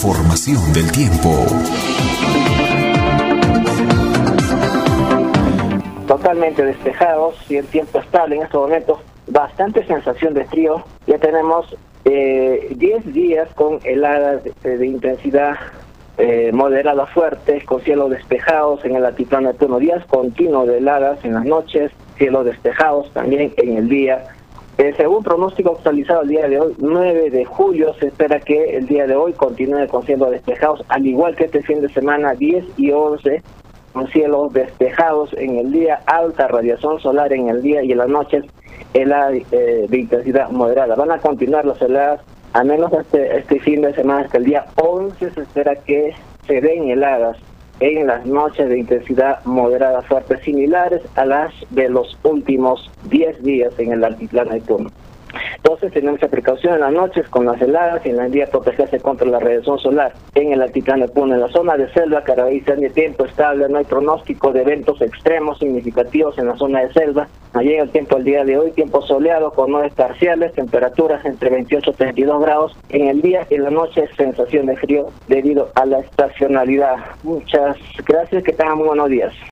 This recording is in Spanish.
información del tiempo. Totalmente despejados y el tiempo estable en estos momentos. Bastante sensación de frío. Ya tenemos 10 eh, días con heladas de, intensidad eh, moderada fuerte, con cielos despejados en el altiplano turno. Días continuos de heladas en las noches, cielos despejados también en el día eh, según pronóstico actualizado el día de hoy, 9 de julio, se espera que el día de hoy continúe con cielos despejados, al igual que este fin de semana 10 y 11, con cielos despejados en el día, alta radiación solar en el día y en las noches, helada eh, de intensidad moderada. Van a continuar las heladas, a menos este, este fin de semana, hasta el día 11 se espera que se den heladas en las noches de intensidad moderada fuerte, similares a las de los últimos 10 días en el altiplano de Puno. Entonces tenemos esa precaución en las noches con las heladas y en el día protegerse contra la radiación solar en el altiplano de Puno. En la zona de selva, Caraballo, de tiempo estable, no hay pronóstico de eventos extremos significativos en la zona de selva. No llega el tiempo el día de hoy, tiempo soleado con nubes parciales, temperaturas entre 28 y 32 grados. En el día y en la noche sensación de frío debido a la estacionalidad. Muchas gracias, que tengan buenos días.